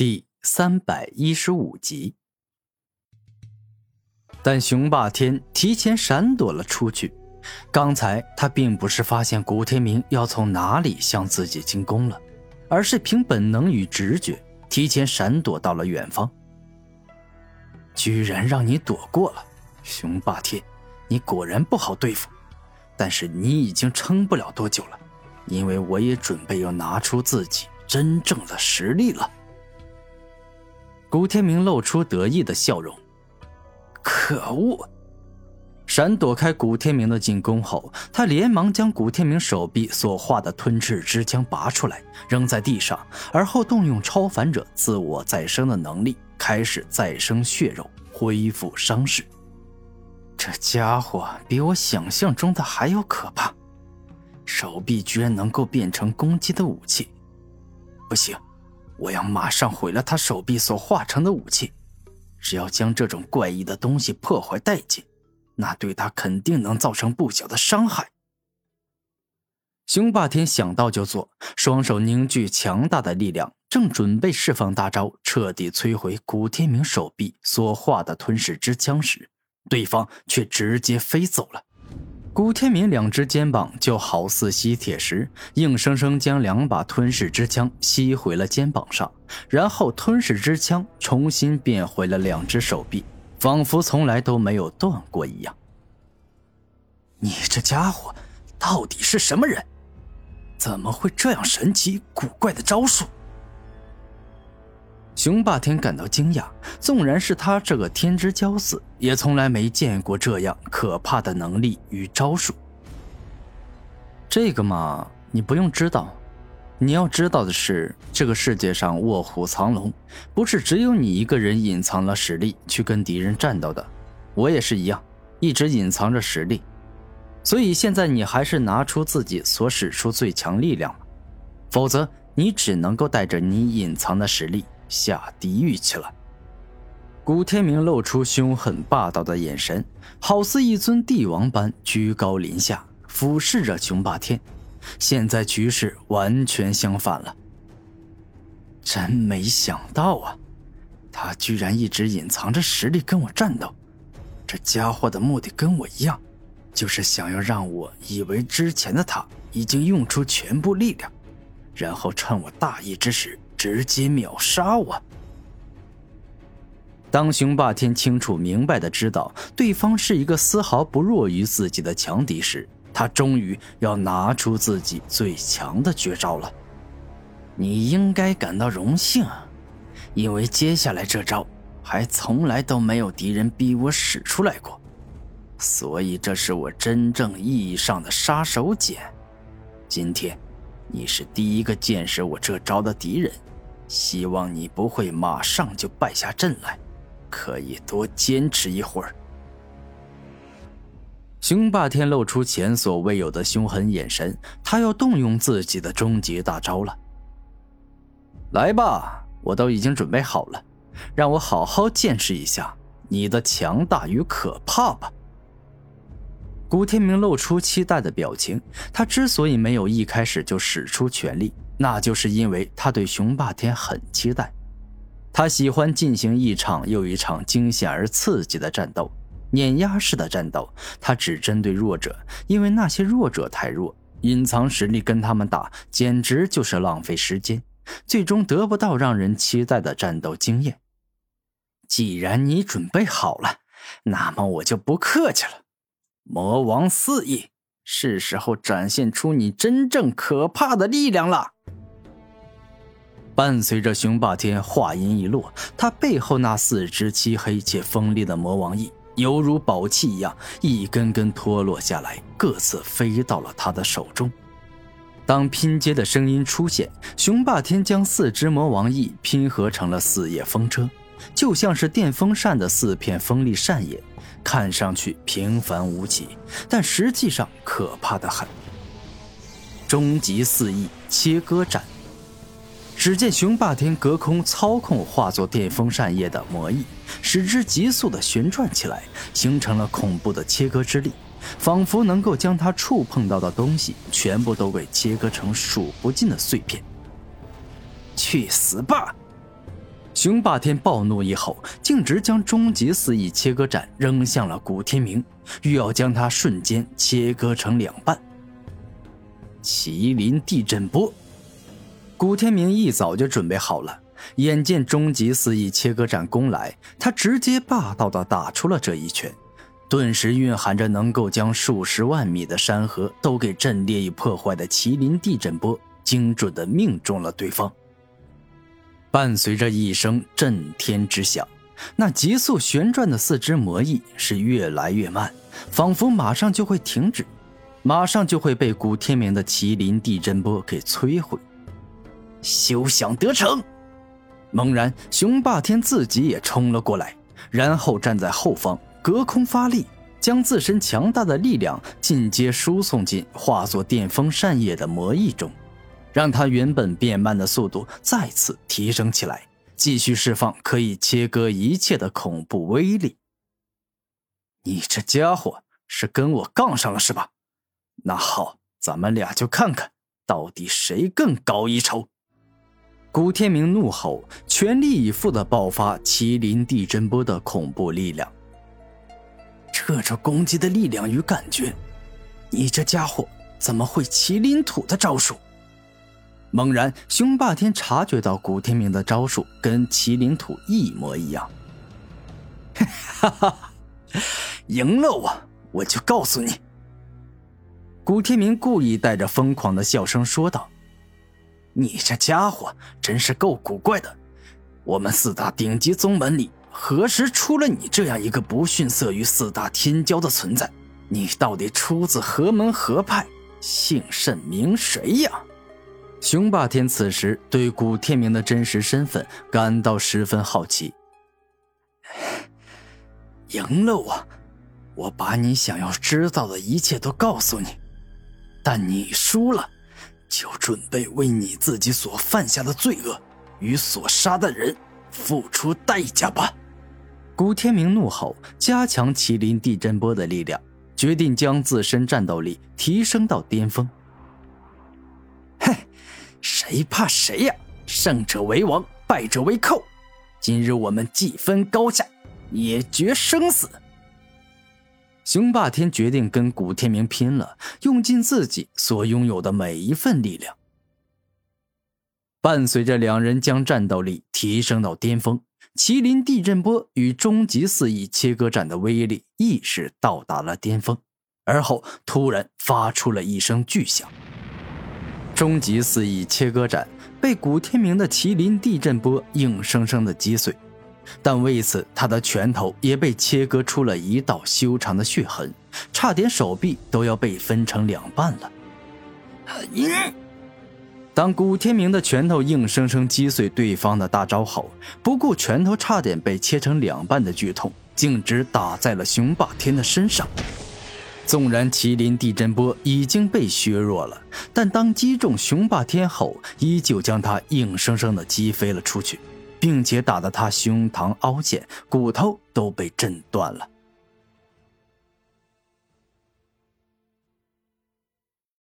第三百一十五集，但雄霸天提前闪躲了出去。刚才他并不是发现古天明要从哪里向自己进攻了，而是凭本能与直觉提前闪躲到了远方。居然让你躲过了，雄霸天，你果然不好对付。但是你已经撑不了多久了，因为我也准备要拿出自己真正的实力了。古天明露出得意的笑容。可恶！闪躲开古天明的进攻后，他连忙将古天明手臂所化的吞噬之枪拔出来，扔在地上，而后动用超凡者自我再生的能力，开始再生血肉，恢复伤势。这家伙比我想象中的还要可怕，手臂居然能够变成攻击的武器。不行！我要马上毁了他手臂所化成的武器，只要将这种怪异的东西破坏殆尽，那对他肯定能造成不小的伤害。雄霸天想到就做，双手凝聚强大的力量，正准备释放大招，彻底摧毁古天明手臂所化的吞噬之枪时，对方却直接飞走了。古天明两只肩膀就好似吸铁石，硬生生将两把吞噬之枪吸回了肩膀上，然后吞噬之枪重新变回了两只手臂，仿佛从来都没有断过一样。你这家伙到底是什么人？怎么会这样神奇古怪的招数？雄霸天感到惊讶，纵然是他这个天之骄子，也从来没见过这样可怕的能力与招数。这个嘛，你不用知道。你要知道的是，这个世界上卧虎藏龙，不是只有你一个人隐藏了实力去跟敌人战斗的。我也是一样，一直隐藏着实力。所以现在你还是拿出自己所使出最强力量吧，否则你只能够带着你隐藏的实力。下地狱去了。古天明露出凶狠霸道的眼神，好似一尊帝王般居高临下，俯视着雄霸天。现在局势完全相反了。真没想到啊，他居然一直隐藏着实力跟我战斗。这家伙的目的跟我一样，就是想要让我以为之前的他已经用出全部力量，然后趁我大意之时。直接秒杀我！当雄霸天清楚明白的知道对方是一个丝毫不弱于自己的强敌时，他终于要拿出自己最强的绝招了。你应该感到荣幸，因为接下来这招还从来都没有敌人逼我使出来过，所以这是我真正意义上的杀手锏。今天，你是第一个见识我这招的敌人。希望你不会马上就败下阵来，可以多坚持一会儿。雄霸天露出前所未有的凶狠眼神，他要动用自己的终极大招了。来吧，我都已经准备好了，让我好好见识一下你的强大与可怕吧。古天明露出期待的表情，他之所以没有一开始就使出全力。那就是因为他对雄霸天很期待，他喜欢进行一场又一场惊险而刺激的战斗，碾压式的战斗。他只针对弱者，因为那些弱者太弱，隐藏实力跟他们打简直就是浪费时间，最终得不到让人期待的战斗经验。既然你准备好了，那么我就不客气了。魔王四翼，是时候展现出你真正可怕的力量了。伴随着雄霸天话音一落，他背后那四只漆黑且锋利的魔王翼，犹如宝器一样，一根根脱落下来，各自飞到了他的手中。当拼接的声音出现，雄霸天将四只魔王翼拼合成了四叶风车，就像是电风扇的四片锋利扇叶，看上去平凡无奇，但实际上可怕的很。终极四翼切割斩。只见雄霸天隔空操控化作电风扇叶的魔翼，使之急速的旋转起来，形成了恐怖的切割之力，仿佛能够将他触碰到的东西全部都给切割成数不尽的碎片。去死吧！熊霸天暴怒一吼，径直将终极四翼切割斩扔向了古天明，欲要将他瞬间切割成两半。麒麟地震波，古天明一早就准备好了，眼见终极四翼切割斩攻来，他直接霸道的打出了这一拳，顿时蕴含着能够将数十万米的山河都给震裂与破坏的麒麟地震波，精准的命中了对方。伴随着一声震天之响，那急速旋转的四只魔翼是越来越慢，仿佛马上就会停止。马上就会被古天明的麒麟地震波给摧毁，休想得逞！猛然，熊霸天自己也冲了过来，然后站在后方，隔空发力，将自身强大的力量进阶输送进化作电风扇叶的魔翼中，让他原本变慢的速度再次提升起来，继续释放可以切割一切的恐怖威力。你这家伙是跟我杠上了是吧？那好，咱们俩就看看到底谁更高一筹。古天明怒吼，全力以赴的爆发麒麟地震波的恐怖力量。这种攻击的力量与感觉，你这家伙怎么会麒麟土的招数？猛然，熊霸天察觉到古天明的招数跟麒麟土一模一样。哈哈，赢了我，我就告诉你。古天明故意带着疯狂的笑声说道：“你这家伙真是够古怪的！我们四大顶级宗门里，何时出了你这样一个不逊色于四大天骄的存在？你到底出自何门何派，姓甚名谁呀？”熊霸天此时对古天明的真实身份感到十分好奇。赢了我，我把你想要知道的一切都告诉你。但你输了，就准备为你自己所犯下的罪恶与所杀的人付出代价吧！古天明怒吼，加强麒麟地震波的力量，决定将自身战斗力提升到巅峰。谁怕谁呀？胜者为王，败者为寇。今日我们既分高下，也决生死。熊霸天决定跟古天明拼了，用尽自己所拥有的每一份力量。伴随着两人将战斗力提升到巅峰，麒麟地震波与终极四翼切割斩的威力亦是到达了巅峰。而后突然发出了一声巨响，终极肆意切割斩被古天明的麒麟地震波硬生生的击碎。但为此，他的拳头也被切割出了一道修长的血痕，差点手臂都要被分成两半了。当古天明的拳头硬生生击碎对方的大招后，不顾拳头差点被切成两半的剧痛，径直打在了熊霸天的身上。纵然麒麟地震波已经被削弱了，但当击中雄霸天后，依旧将他硬生生的击飞了出去。并且打得他胸膛凹陷，骨头都被震断了。